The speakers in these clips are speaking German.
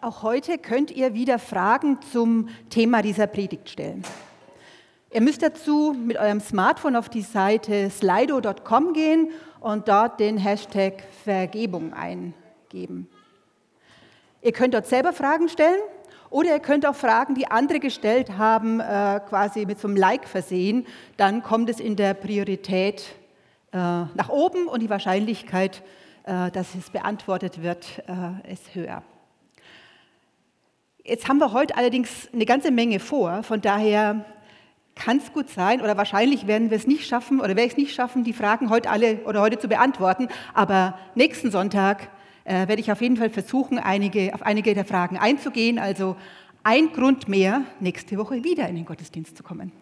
Auch heute könnt ihr wieder Fragen zum Thema dieser Predigt stellen. Ihr müsst dazu mit eurem Smartphone auf die Seite slido.com gehen und dort den Hashtag Vergebung eingeben. Ihr könnt dort selber Fragen stellen oder ihr könnt auch Fragen, die andere gestellt haben, äh, quasi mit so einem Like versehen. Dann kommt es in der Priorität äh, nach oben und die Wahrscheinlichkeit, äh, dass es beantwortet wird, ist höher. Jetzt haben wir heute allerdings eine ganze Menge vor, von daher kann es gut sein oder wahrscheinlich werden wir es nicht schaffen oder werde ich es nicht schaffen, die Fragen heute alle oder heute zu beantworten. Aber nächsten Sonntag äh, werde ich auf jeden Fall versuchen, einige, auf einige der Fragen einzugehen. Also ein Grund mehr, nächste Woche wieder in den Gottesdienst zu kommen.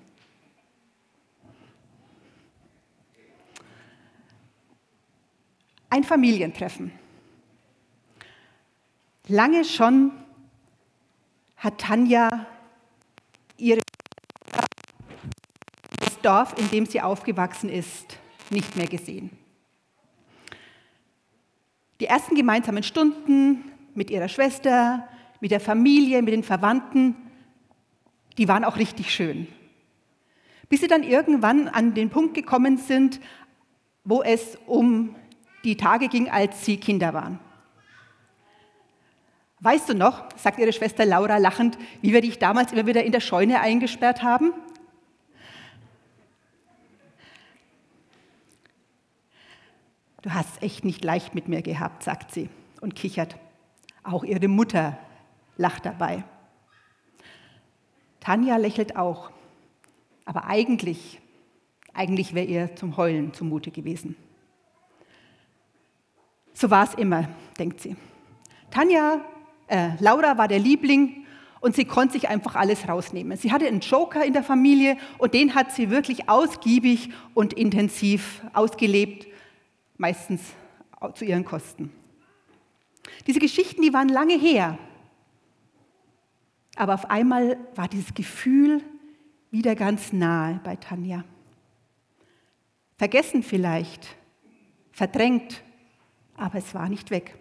Ein Familientreffen. Lange schon hat Tanja ihre das Dorf, in dem sie aufgewachsen ist, nicht mehr gesehen. Die ersten gemeinsamen Stunden mit ihrer Schwester, mit der Familie, mit den Verwandten, die waren auch richtig schön. Bis sie dann irgendwann an den Punkt gekommen sind, wo es um die Tage ging, als sie Kinder waren. Weißt du noch, sagt ihre Schwester Laura lachend, wie wir dich damals immer wieder in der Scheune eingesperrt haben? Du hast echt nicht leicht mit mir gehabt, sagt sie und kichert. Auch ihre Mutter lacht dabei. Tanja lächelt auch, aber eigentlich, eigentlich wäre ihr zum Heulen zumute gewesen. So war es immer, denkt sie. Tanja äh, Laura war der Liebling und sie konnte sich einfach alles rausnehmen. Sie hatte einen Joker in der Familie und den hat sie wirklich ausgiebig und intensiv ausgelebt, meistens zu ihren Kosten. Diese Geschichten, die waren lange her. Aber auf einmal war dieses Gefühl wieder ganz nahe bei Tanja. Vergessen vielleicht, verdrängt, aber es war nicht weg.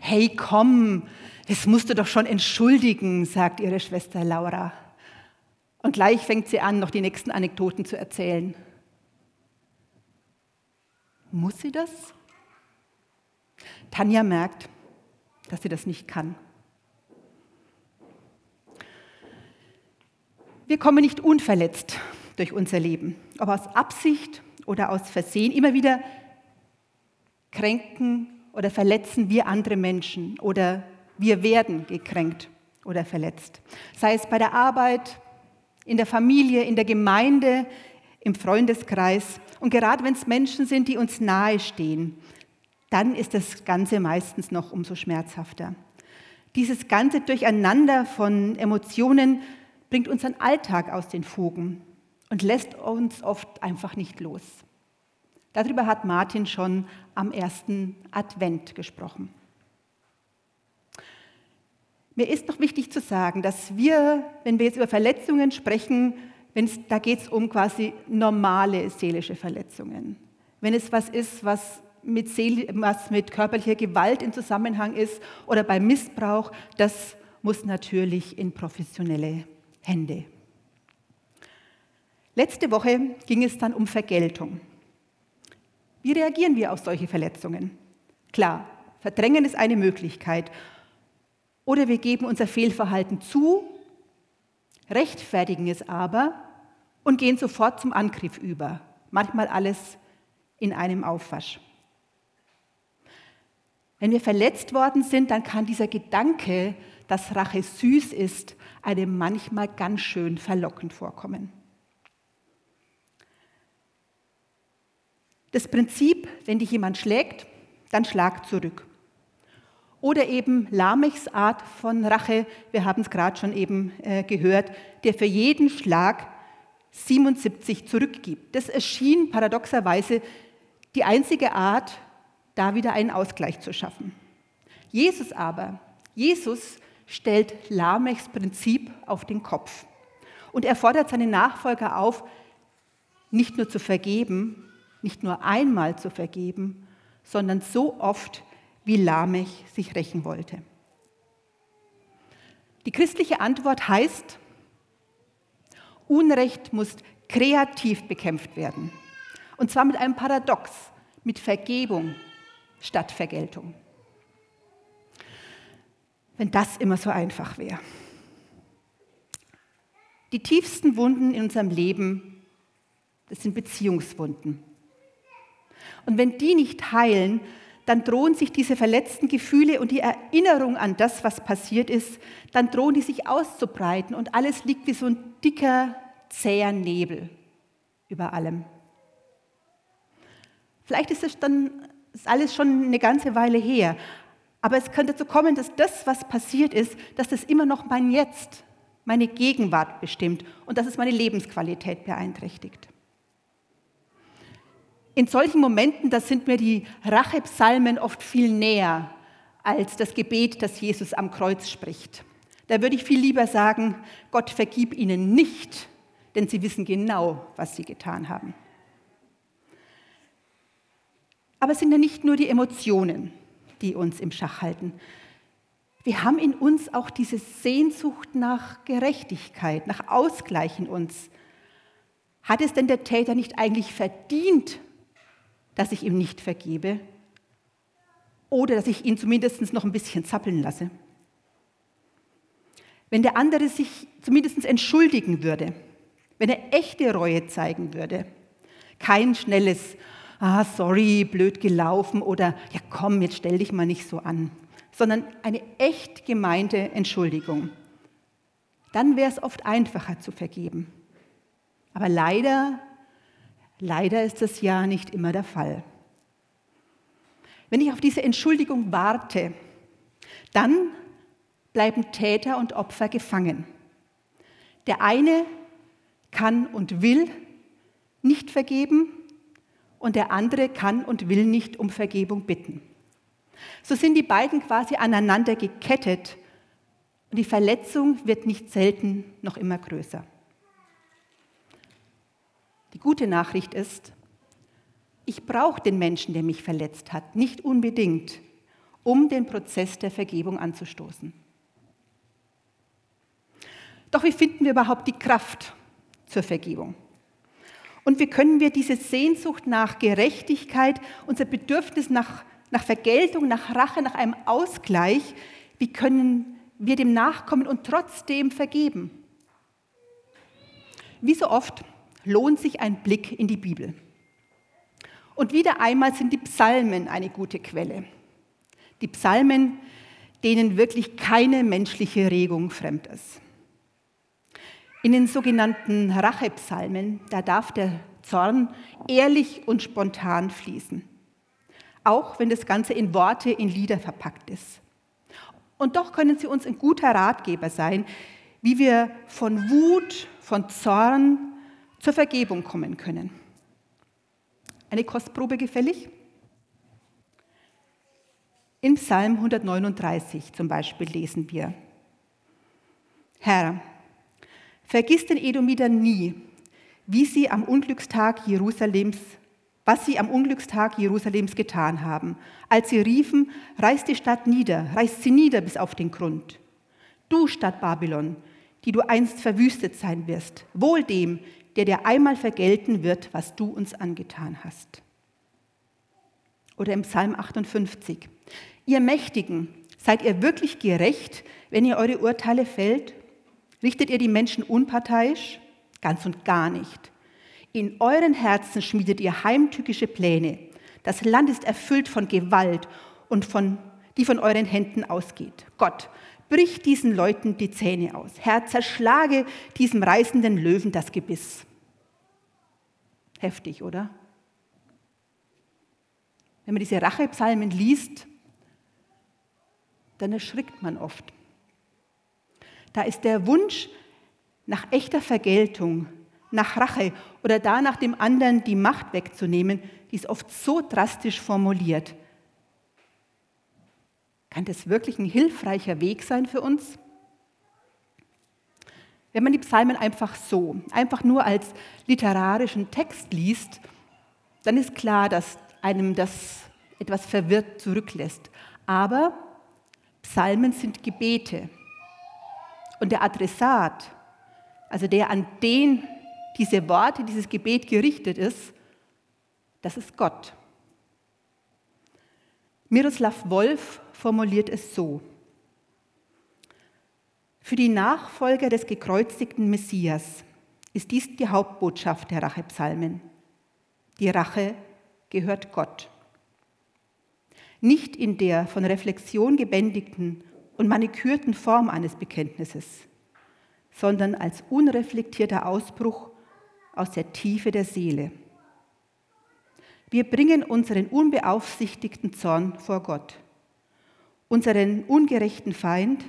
Hey, komm, das musst du doch schon entschuldigen, sagt ihre Schwester Laura. Und gleich fängt sie an, noch die nächsten Anekdoten zu erzählen. Muss sie das? Tanja merkt, dass sie das nicht kann. Wir kommen nicht unverletzt durch unser Leben, ob aus Absicht oder aus Versehen. Immer wieder kränken oder verletzen wir andere Menschen oder wir werden gekränkt oder verletzt. Sei es bei der Arbeit, in der Familie, in der Gemeinde, im Freundeskreis. Und gerade wenn es Menschen sind, die uns nahestehen, dann ist das Ganze meistens noch umso schmerzhafter. Dieses ganze Durcheinander von Emotionen bringt unseren Alltag aus den Fugen und lässt uns oft einfach nicht los. Darüber hat Martin schon am ersten Advent gesprochen. Mir ist noch wichtig zu sagen, dass wir, wenn wir jetzt über Verletzungen sprechen, da geht es um quasi normale seelische Verletzungen. Wenn es was ist, was mit, Seele, was mit körperlicher Gewalt in Zusammenhang ist oder bei Missbrauch, das muss natürlich in professionelle Hände. Letzte Woche ging es dann um Vergeltung. Wie reagieren wir auf solche Verletzungen? Klar, verdrängen ist eine Möglichkeit. Oder wir geben unser Fehlverhalten zu, rechtfertigen es aber und gehen sofort zum Angriff über. Manchmal alles in einem Aufwasch. Wenn wir verletzt worden sind, dann kann dieser Gedanke, dass Rache süß ist, einem manchmal ganz schön verlockend vorkommen. Das Prinzip, wenn dich jemand schlägt, dann schlag zurück. Oder eben Lamechs Art von Rache, wir haben es gerade schon eben äh, gehört, der für jeden Schlag 77 zurückgibt. Das erschien paradoxerweise die einzige Art, da wieder einen Ausgleich zu schaffen. Jesus aber, Jesus stellt Lamechs Prinzip auf den Kopf. Und er fordert seine Nachfolger auf, nicht nur zu vergeben, nicht nur einmal zu vergeben, sondern so oft, wie Lamech sich rächen wollte. Die christliche Antwort heißt, Unrecht muss kreativ bekämpft werden. Und zwar mit einem Paradox, mit Vergebung statt Vergeltung. Wenn das immer so einfach wäre. Die tiefsten Wunden in unserem Leben, das sind Beziehungswunden. Und wenn die nicht heilen, dann drohen sich diese verletzten Gefühle und die Erinnerung an das, was passiert ist, dann drohen die sich auszubreiten und alles liegt wie so ein dicker, zäher Nebel über allem. Vielleicht ist es dann ist alles schon eine ganze Weile her, aber es könnte dazu kommen, dass das, was passiert ist, dass das immer noch mein Jetzt, meine Gegenwart bestimmt und dass es meine Lebensqualität beeinträchtigt. In solchen Momenten, da sind mir die Rachepsalmen oft viel näher als das Gebet, das Jesus am Kreuz spricht. Da würde ich viel lieber sagen, Gott vergib ihnen nicht, denn sie wissen genau, was sie getan haben. Aber es sind ja nicht nur die Emotionen, die uns im Schach halten. Wir haben in uns auch diese Sehnsucht nach Gerechtigkeit, nach Ausgleich in uns. Hat es denn der Täter nicht eigentlich verdient, dass ich ihm nicht vergebe? Oder dass ich ihn zumindest noch ein bisschen zappeln lasse? Wenn der andere sich zumindest entschuldigen würde, wenn er echte Reue zeigen würde, kein schnelles, ah, sorry, blöd gelaufen oder ja komm, jetzt stell dich mal nicht so an, sondern eine echt gemeinte Entschuldigung. Dann wäre es oft einfacher zu vergeben. Aber leider, leider ist das ja nicht immer der Fall. Wenn ich auf diese Entschuldigung warte, dann bleiben Täter und Opfer gefangen. Der eine kann und will nicht vergeben und der andere kann und will nicht um Vergebung bitten. So sind die beiden quasi aneinander gekettet und die Verletzung wird nicht selten noch immer größer. Die gute Nachricht ist, ich brauche den Menschen, der mich verletzt hat, nicht unbedingt, um den Prozess der Vergebung anzustoßen. Doch wie finden wir überhaupt die Kraft zur Vergebung? Und wie können wir diese Sehnsucht nach Gerechtigkeit, unser Bedürfnis nach, nach Vergeltung, nach Rache, nach einem Ausgleich, wie können wir dem nachkommen und trotzdem vergeben? Wie so oft lohnt sich ein Blick in die Bibel. Und wieder einmal sind die Psalmen eine gute Quelle. Die Psalmen, denen wirklich keine menschliche Regung fremd ist. In den sogenannten Rachepsalmen, da darf der Zorn ehrlich und spontan fließen, auch wenn das Ganze in Worte, in Lieder verpackt ist. Und doch können sie uns ein guter Ratgeber sein, wie wir von Wut, von Zorn zur Vergebung kommen können. Eine Kostprobe gefällig? In Psalm 139 zum Beispiel lesen wir, Herr, Vergiss den Edomitern nie, wie sie am Unglückstag Jerusalems, was sie am Unglückstag Jerusalems getan haben, als sie riefen, reiß die Stadt nieder, reiß sie nieder bis auf den Grund. Du Stadt Babylon, die du einst verwüstet sein wirst, wohl dem, der dir einmal vergelten wird, was du uns angetan hast. Oder im Psalm 58. Ihr Mächtigen, seid ihr wirklich gerecht, wenn ihr eure Urteile fällt? Richtet ihr die Menschen unparteiisch? Ganz und gar nicht. In euren Herzen schmiedet ihr heimtückische Pläne. Das Land ist erfüllt von Gewalt und von, die von euren Händen ausgeht. Gott, brich diesen Leuten die Zähne aus. Herr, zerschlage diesem reißenden Löwen das Gebiss. Heftig, oder? Wenn man diese Rachepsalmen liest, dann erschrickt man oft. Da ist der Wunsch nach echter Vergeltung, nach Rache oder danach dem anderen die Macht wegzunehmen, die ist oft so drastisch formuliert. Kann das wirklich ein hilfreicher Weg sein für uns? Wenn man die Psalmen einfach so, einfach nur als literarischen Text liest, dann ist klar, dass einem das etwas verwirrt zurücklässt. Aber Psalmen sind Gebete. Und der Adressat, also der, an den diese Worte, dieses Gebet gerichtet ist, das ist Gott. Miroslav Wolf formuliert es so. Für die Nachfolger des gekreuzigten Messias ist dies die Hauptbotschaft der Rachepsalmen. Die Rache gehört Gott. Nicht in der von Reflexion gebändigten und manikürten Form eines Bekenntnisses, sondern als unreflektierter Ausbruch aus der Tiefe der Seele. Wir bringen unseren unbeaufsichtigten Zorn vor Gott, unseren ungerechten Feind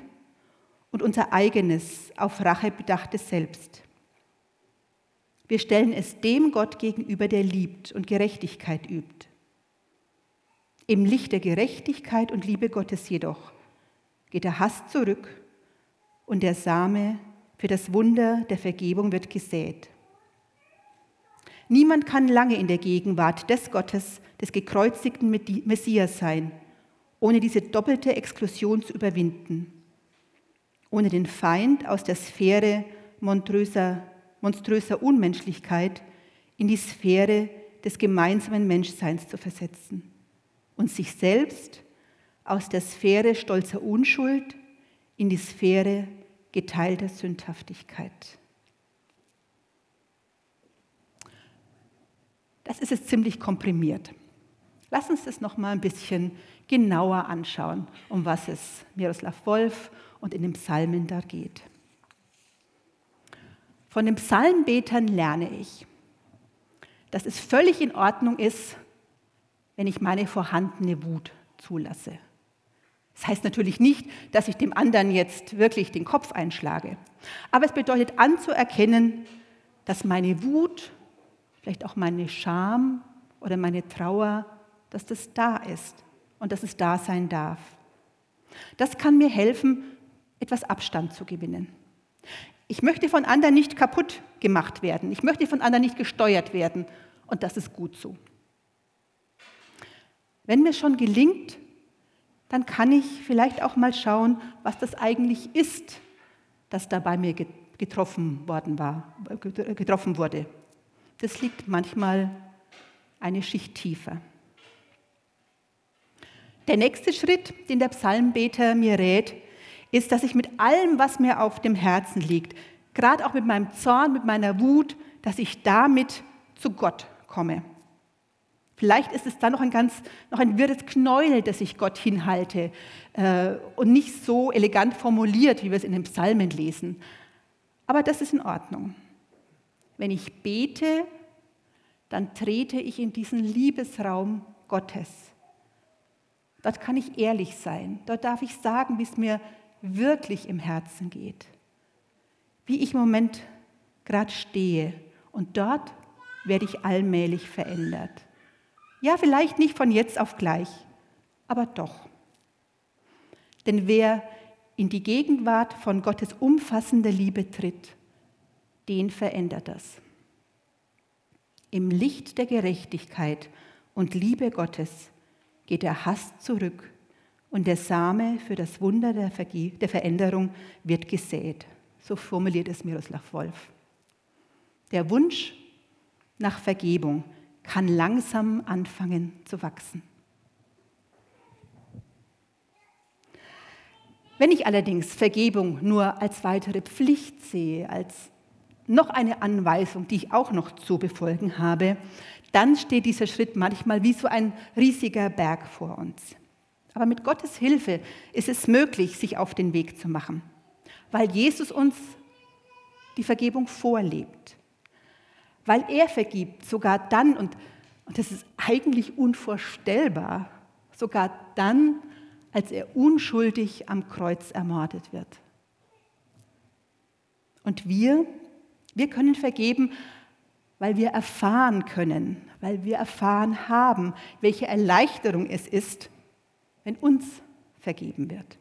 und unser eigenes, auf Rache bedachtes Selbst. Wir stellen es dem Gott gegenüber, der liebt und Gerechtigkeit übt. Im Licht der Gerechtigkeit und Liebe Gottes jedoch geht der Hass zurück und der Same für das Wunder der Vergebung wird gesät. Niemand kann lange in der Gegenwart des Gottes, des gekreuzigten Messias sein, ohne diese doppelte Exklusion zu überwinden, ohne den Feind aus der Sphäre monströser, monströser Unmenschlichkeit in die Sphäre des gemeinsamen Menschseins zu versetzen und sich selbst aus der Sphäre stolzer Unschuld in die Sphäre geteilter Sündhaftigkeit. Das ist jetzt ziemlich komprimiert. Lass uns das noch mal ein bisschen genauer anschauen, um was es Miroslav Wolf und in den Psalmen da geht. Von den Psalmbetern lerne ich, dass es völlig in Ordnung ist, wenn ich meine vorhandene Wut zulasse. Das heißt natürlich nicht, dass ich dem anderen jetzt wirklich den Kopf einschlage. Aber es bedeutet anzuerkennen, dass meine Wut vielleicht auch meine Scham oder meine Trauer, dass das da ist und dass es da sein darf. Das kann mir helfen, etwas Abstand zu gewinnen. Ich möchte von anderen nicht kaputt gemacht werden. Ich möchte von anderen nicht gesteuert werden. Und das ist gut so. Wenn mir schon gelingt, dann kann ich vielleicht auch mal schauen, was das eigentlich ist, das da bei mir getroffen worden war, getroffen wurde das liegt manchmal eine Schicht tiefer. Der nächste Schritt, den der Psalmbeter mir rät, ist, dass ich mit allem, was mir auf dem Herzen liegt, gerade auch mit meinem Zorn, mit meiner Wut, dass ich damit zu Gott komme. Vielleicht ist es da noch ein ganz, noch ein wirres Knäuel, das ich Gott hinhalte äh, und nicht so elegant formuliert, wie wir es in den Psalmen lesen. Aber das ist in Ordnung. Wenn ich bete, dann trete ich in diesen Liebesraum Gottes. Dort kann ich ehrlich sein. Dort darf ich sagen, wie es mir wirklich im Herzen geht. Wie ich im Moment gerade stehe. Und dort werde ich allmählich verändert. Ja, vielleicht nicht von jetzt auf gleich, aber doch. Denn wer in die Gegenwart von Gottes umfassender Liebe tritt, den verändert das. Im Licht der Gerechtigkeit und Liebe Gottes geht der Hass zurück und der Same für das Wunder der, Verge der Veränderung wird gesät. So formuliert es Miroslav Wolf. Der Wunsch nach Vergebung kann langsam anfangen zu wachsen. Wenn ich allerdings Vergebung nur als weitere Pflicht sehe, als noch eine Anweisung, die ich auch noch zu befolgen habe, dann steht dieser Schritt manchmal wie so ein riesiger Berg vor uns. Aber mit Gottes Hilfe ist es möglich, sich auf den Weg zu machen, weil Jesus uns die Vergebung vorlebt, weil er vergibt, sogar dann, und, und das ist eigentlich unvorstellbar, sogar dann, als er unschuldig am Kreuz ermordet wird. Und wir, wir können vergeben, weil wir erfahren können, weil wir erfahren haben, welche Erleichterung es ist, wenn uns vergeben wird.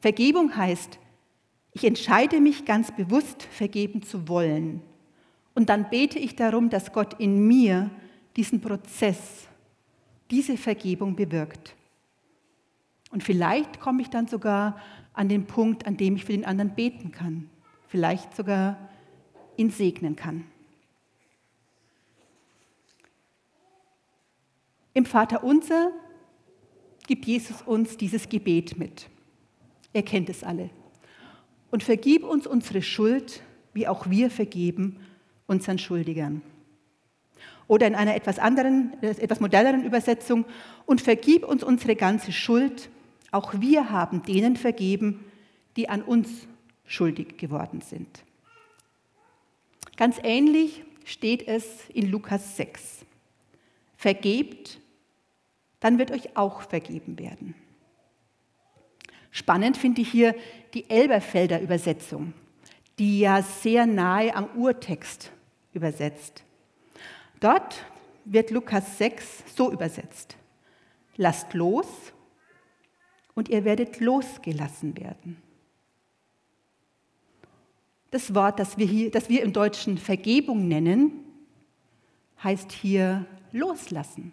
Vergebung heißt, ich entscheide mich ganz bewusst, vergeben zu wollen. Und dann bete ich darum, dass Gott in mir diesen Prozess, diese Vergebung bewirkt. Und vielleicht komme ich dann sogar an den Punkt, an dem ich für den anderen beten kann. Vielleicht sogar ihn segnen kann. Im Vater unser gibt Jesus uns dieses Gebet mit. Er kennt es alle. Und vergib uns unsere Schuld, wie auch wir vergeben unseren Schuldigern. Oder in einer etwas anderen, etwas moderneren Übersetzung, und vergib uns unsere ganze Schuld, auch wir haben denen vergeben, die an uns schuldig geworden sind. Ganz ähnlich steht es in Lukas 6. Vergebt, dann wird euch auch vergeben werden. Spannend finde ich hier die Elberfelder Übersetzung, die ja sehr nahe am Urtext übersetzt. Dort wird Lukas 6 so übersetzt. Lasst los und ihr werdet losgelassen werden. Das Wort, das wir, hier, das wir im Deutschen Vergebung nennen, heißt hier loslassen.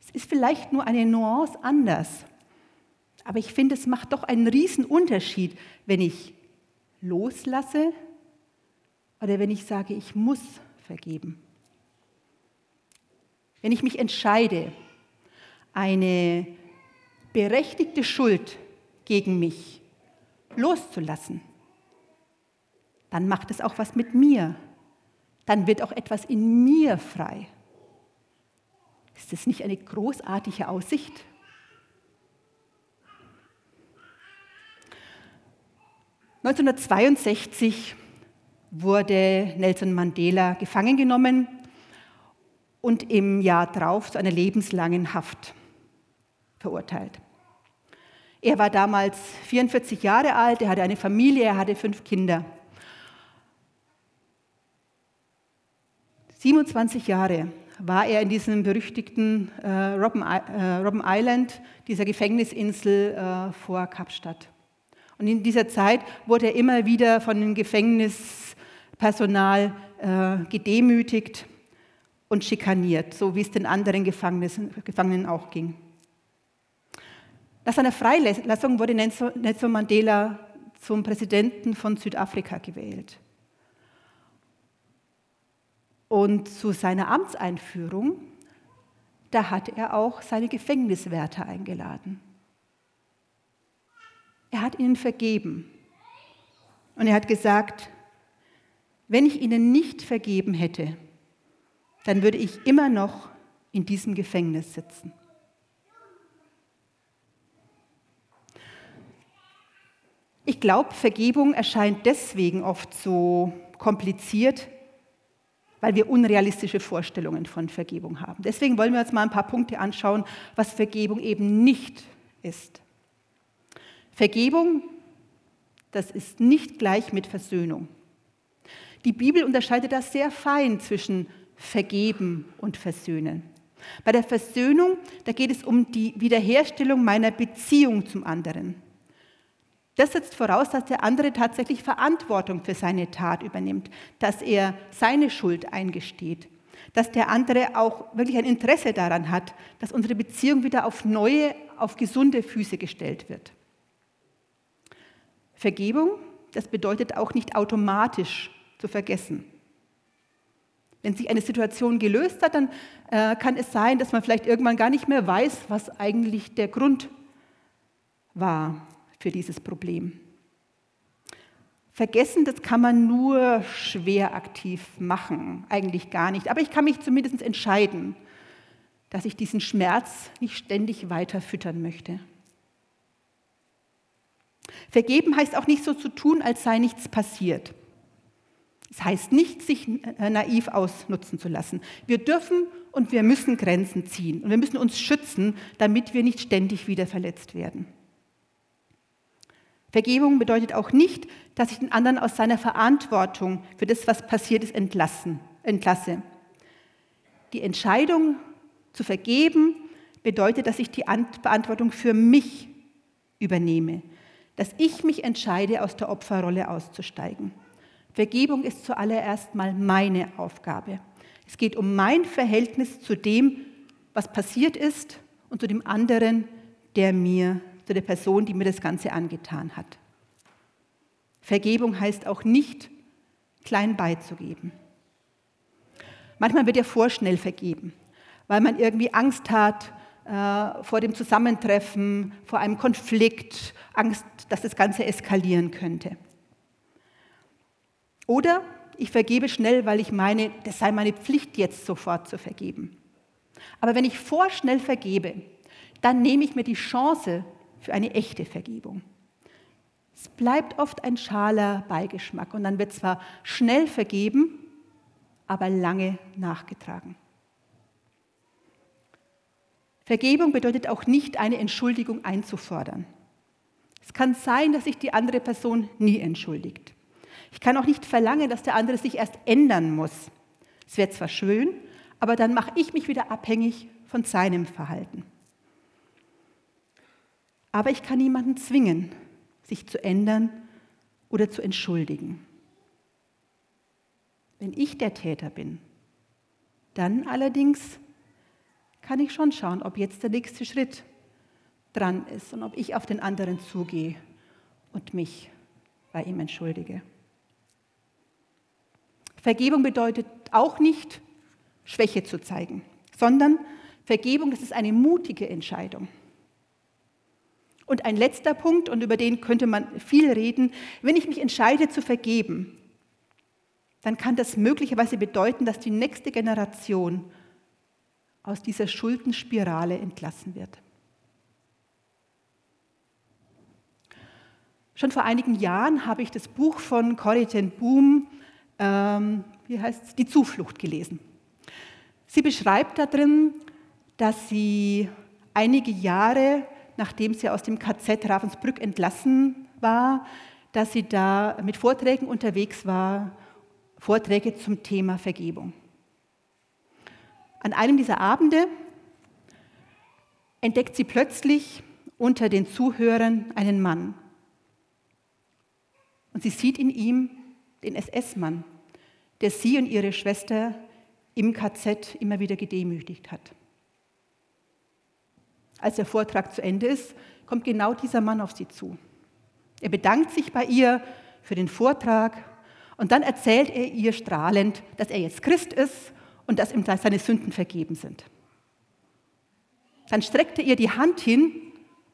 Es ist vielleicht nur eine Nuance anders, aber ich finde, es macht doch einen riesen Unterschied, wenn ich loslasse oder wenn ich sage, ich muss vergeben. Wenn ich mich entscheide, eine berechtigte Schuld gegen mich loszulassen, dann macht es auch was mit mir. Dann wird auch etwas in mir frei. Ist das nicht eine großartige Aussicht? (1962) wurde Nelson Mandela gefangen genommen und im Jahr darauf zu einer lebenslangen Haft verurteilt. Er war damals 44 Jahre alt, er hatte eine Familie, er hatte fünf Kinder. 27 Jahre war er in diesem berüchtigten äh, Robben, äh, Robben, Island, dieser Gefängnisinsel äh, vor Kapstadt. Und in dieser Zeit wurde er immer wieder von dem Gefängnispersonal äh, gedemütigt und schikaniert, so wie es den anderen Gefangenen auch ging. Nach seiner Freilassung wurde Nelson Mandela zum Präsidenten von Südafrika gewählt. Und zu seiner Amtseinführung, da hat er auch seine Gefängniswärter eingeladen. Er hat ihnen vergeben. Und er hat gesagt, wenn ich ihnen nicht vergeben hätte, dann würde ich immer noch in diesem Gefängnis sitzen. Ich glaube, Vergebung erscheint deswegen oft so kompliziert, weil wir unrealistische Vorstellungen von Vergebung haben. Deswegen wollen wir uns mal ein paar Punkte anschauen, was Vergebung eben nicht ist. Vergebung, das ist nicht gleich mit Versöhnung. Die Bibel unterscheidet das sehr fein zwischen Vergeben und Versöhnen. Bei der Versöhnung, da geht es um die Wiederherstellung meiner Beziehung zum anderen. Das setzt voraus, dass der andere tatsächlich Verantwortung für seine Tat übernimmt, dass er seine Schuld eingesteht, dass der andere auch wirklich ein Interesse daran hat, dass unsere Beziehung wieder auf neue, auf gesunde Füße gestellt wird. Vergebung, das bedeutet auch nicht automatisch zu vergessen. Wenn sich eine Situation gelöst hat, dann äh, kann es sein, dass man vielleicht irgendwann gar nicht mehr weiß, was eigentlich der Grund war für dieses Problem. Vergessen, das kann man nur schwer aktiv machen, eigentlich gar nicht. Aber ich kann mich zumindest entscheiden, dass ich diesen Schmerz nicht ständig weiter füttern möchte. Vergeben heißt auch nicht so zu tun, als sei nichts passiert. Es heißt nicht, sich naiv ausnutzen zu lassen. Wir dürfen und wir müssen Grenzen ziehen und wir müssen uns schützen, damit wir nicht ständig wieder verletzt werden. Vergebung bedeutet auch nicht, dass ich den anderen aus seiner Verantwortung für das, was passiert ist, entlassen, entlasse. Die Entscheidung zu vergeben bedeutet, dass ich die Verantwortung für mich übernehme, dass ich mich entscheide, aus der Opferrolle auszusteigen. Vergebung ist zuallererst mal meine Aufgabe. Es geht um mein Verhältnis zu dem, was passiert ist und zu dem anderen, der mir, zu der Person, die mir das Ganze angetan hat. Vergebung heißt auch nicht, klein beizugeben. Manchmal wird ja vorschnell vergeben, weil man irgendwie Angst hat äh, vor dem Zusammentreffen, vor einem Konflikt, Angst, dass das Ganze eskalieren könnte. Oder ich vergebe schnell, weil ich meine, das sei meine Pflicht, jetzt sofort zu vergeben. Aber wenn ich vorschnell vergebe, dann nehme ich mir die Chance für eine echte Vergebung. Es bleibt oft ein schaler Beigeschmack und dann wird zwar schnell vergeben, aber lange nachgetragen. Vergebung bedeutet auch nicht, eine Entschuldigung einzufordern. Es kann sein, dass sich die andere Person nie entschuldigt. Ich kann auch nicht verlangen, dass der andere sich erst ändern muss. Es wäre zwar schön, aber dann mache ich mich wieder abhängig von seinem Verhalten. Aber ich kann niemanden zwingen, sich zu ändern oder zu entschuldigen. Wenn ich der Täter bin, dann allerdings kann ich schon schauen, ob jetzt der nächste Schritt dran ist und ob ich auf den anderen zugehe und mich bei ihm entschuldige. Vergebung bedeutet auch nicht, Schwäche zu zeigen, sondern Vergebung, das ist eine mutige Entscheidung. Und ein letzter Punkt, und über den könnte man viel reden, wenn ich mich entscheide zu vergeben, dann kann das möglicherweise bedeuten, dass die nächste Generation aus dieser Schuldenspirale entlassen wird. Schon vor einigen Jahren habe ich das Buch von Corrie ten Boom ähm, wie heißt Die Zuflucht gelesen. Sie beschreibt darin, dass sie einige Jahre, nachdem sie aus dem KZ Ravensbrück entlassen war, dass sie da mit Vorträgen unterwegs war, Vorträge zum Thema Vergebung. An einem dieser Abende entdeckt sie plötzlich unter den Zuhörern einen Mann. Und sie sieht in ihm den SS-Mann, der sie und ihre Schwester im KZ immer wieder gedemütigt hat. Als der Vortrag zu Ende ist, kommt genau dieser Mann auf sie zu. Er bedankt sich bei ihr für den Vortrag und dann erzählt er ihr strahlend, dass er jetzt Christ ist und dass ihm seine Sünden vergeben sind. Dann streckt er ihr die Hand hin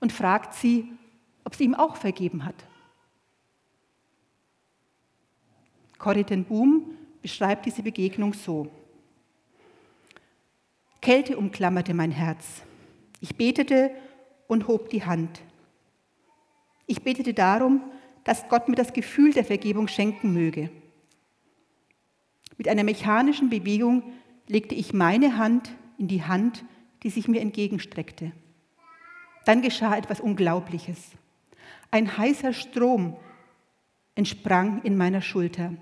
und fragt sie, ob sie ihm auch vergeben hat. Corrie ten Boom beschreibt diese Begegnung so. Kälte umklammerte mein Herz. Ich betete und hob die Hand. Ich betete darum, dass Gott mir das Gefühl der Vergebung schenken möge. Mit einer mechanischen Bewegung legte ich meine Hand in die Hand, die sich mir entgegenstreckte. Dann geschah etwas Unglaubliches. Ein heißer Strom entsprang in meiner Schulter.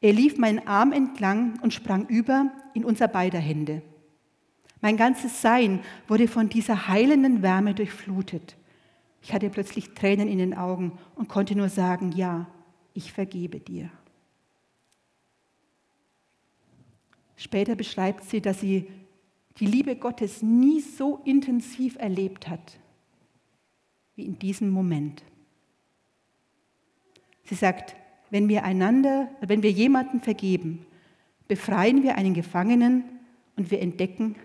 Er lief meinen Arm entlang und sprang über in unser beider Hände. Mein ganzes Sein wurde von dieser heilenden Wärme durchflutet. Ich hatte plötzlich Tränen in den Augen und konnte nur sagen, ja, ich vergebe dir. Später beschreibt sie, dass sie die Liebe Gottes nie so intensiv erlebt hat wie in diesem Moment. Sie sagt, wenn wir einander, wenn wir jemanden vergeben, befreien wir einen Gefangenen und wir entdecken,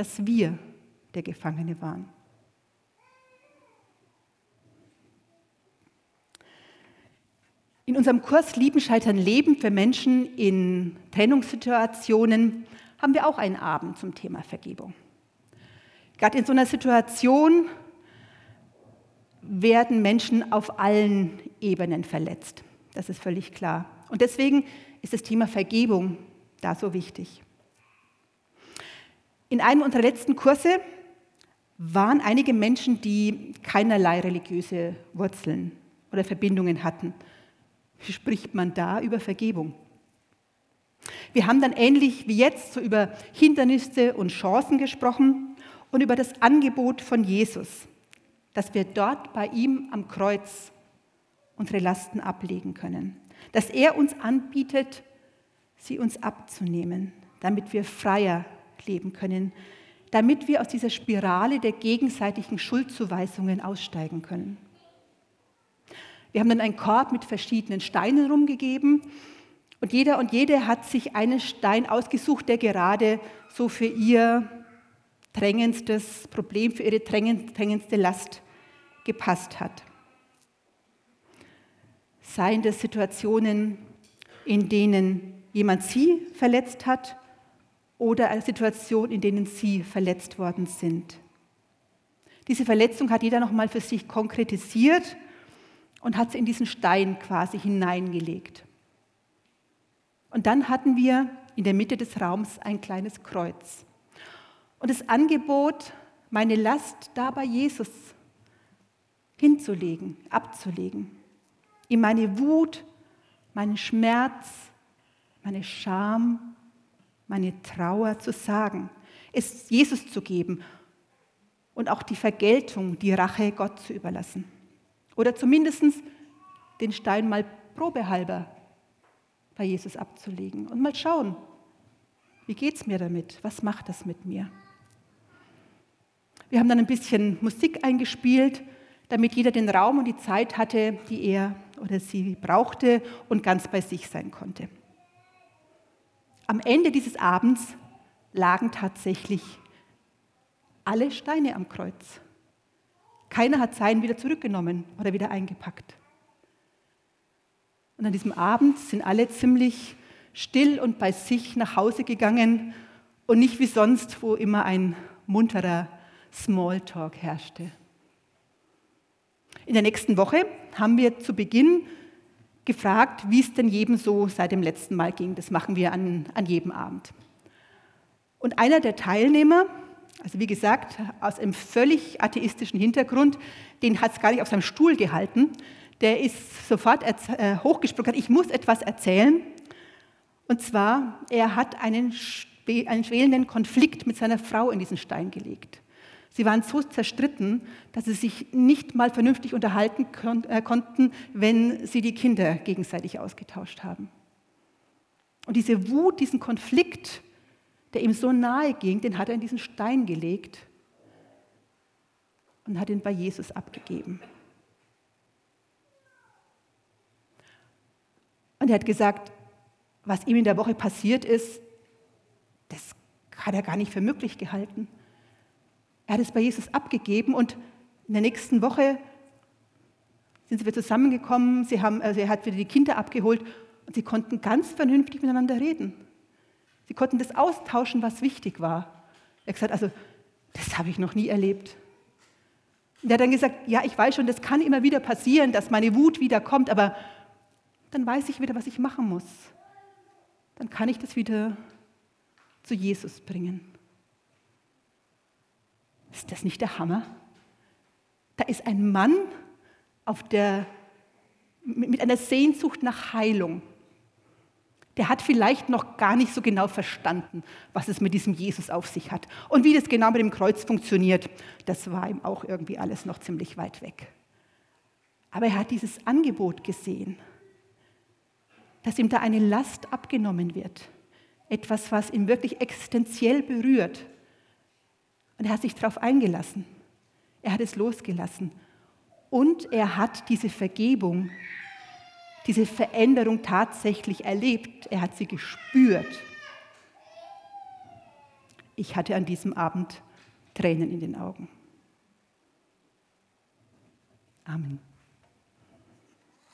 dass wir der Gefangene waren. In unserem Kurs Lieben, Scheitern, Leben für Menschen in Trennungssituationen haben wir auch einen Abend zum Thema Vergebung. Gerade in so einer Situation werden Menschen auf allen Ebenen verletzt. Das ist völlig klar. Und deswegen ist das Thema Vergebung da so wichtig. In einem unserer letzten Kurse waren einige Menschen, die keinerlei religiöse Wurzeln oder Verbindungen hatten. Wie spricht man da über Vergebung? Wir haben dann ähnlich wie jetzt so über Hindernisse und Chancen gesprochen und über das Angebot von Jesus, dass wir dort bei ihm am Kreuz unsere Lasten ablegen können. Dass er uns anbietet, sie uns abzunehmen, damit wir freier leben können, damit wir aus dieser Spirale der gegenseitigen Schuldzuweisungen aussteigen können. Wir haben dann einen Korb mit verschiedenen Steinen rumgegeben und jeder und jede hat sich einen Stein ausgesucht, der gerade so für ihr drängendstes Problem, für ihre drängendste Last gepasst hat. Seien das Situationen, in denen jemand sie verletzt hat oder eine Situation, in denen sie verletzt worden sind. Diese Verletzung hat jeder nochmal für sich konkretisiert und hat sie in diesen Stein quasi hineingelegt. Und dann hatten wir in der Mitte des Raums ein kleines Kreuz. Und das Angebot, meine Last da bei Jesus hinzulegen, abzulegen. Ihm meine Wut, meinen Schmerz, meine Scham, meine Trauer zu sagen, es Jesus zu geben und auch die Vergeltung, die Rache Gott zu überlassen. Oder zumindest den Stein mal probehalber bei Jesus abzulegen und mal schauen, wie geht es mir damit? Was macht das mit mir? Wir haben dann ein bisschen Musik eingespielt, damit jeder den Raum und die Zeit hatte, die er oder sie brauchte und ganz bei sich sein konnte. Am Ende dieses Abends lagen tatsächlich alle Steine am Kreuz. Keiner hat seinen wieder zurückgenommen oder wieder eingepackt. Und an diesem Abend sind alle ziemlich still und bei sich nach Hause gegangen und nicht wie sonst, wo immer ein munterer Smalltalk herrschte. In der nächsten Woche haben wir zu Beginn gefragt, wie es denn jedem so seit dem letzten Mal ging. Das machen wir an, an jedem Abend. Und einer der Teilnehmer also wie gesagt, aus einem völlig atheistischen Hintergrund, den hat es gar nicht auf seinem Stuhl gehalten. Der ist sofort äh, hochgesprungen, ich muss etwas erzählen. Und zwar, er hat einen, einen schwelenden Konflikt mit seiner Frau in diesen Stein gelegt. Sie waren so zerstritten, dass sie sich nicht mal vernünftig unterhalten äh, konnten, wenn sie die Kinder gegenseitig ausgetauscht haben. Und diese Wut, diesen Konflikt, der ihm so nahe ging, den hat er in diesen Stein gelegt und hat ihn bei Jesus abgegeben. Und er hat gesagt, was ihm in der Woche passiert ist, das hat er gar nicht für möglich gehalten. Er hat es bei Jesus abgegeben und in der nächsten Woche sind sie wieder zusammengekommen, sie haben, also er hat wieder die Kinder abgeholt und sie konnten ganz vernünftig miteinander reden. Sie konnten das austauschen, was wichtig war. Er hat gesagt, also das habe ich noch nie erlebt. Und er hat dann gesagt, ja, ich weiß schon, das kann immer wieder passieren, dass meine Wut wieder kommt, aber dann weiß ich wieder, was ich machen muss. Dann kann ich das wieder zu Jesus bringen. Ist das nicht der Hammer? Da ist ein Mann der, mit einer Sehnsucht nach Heilung der hat vielleicht noch gar nicht so genau verstanden, was es mit diesem Jesus auf sich hat. Und wie das genau mit dem Kreuz funktioniert, das war ihm auch irgendwie alles noch ziemlich weit weg. Aber er hat dieses Angebot gesehen, dass ihm da eine Last abgenommen wird. Etwas, was ihn wirklich existenziell berührt. Und er hat sich darauf eingelassen. Er hat es losgelassen. Und er hat diese Vergebung diese Veränderung tatsächlich erlebt. Er hat sie gespürt. Ich hatte an diesem Abend Tränen in den Augen. Amen.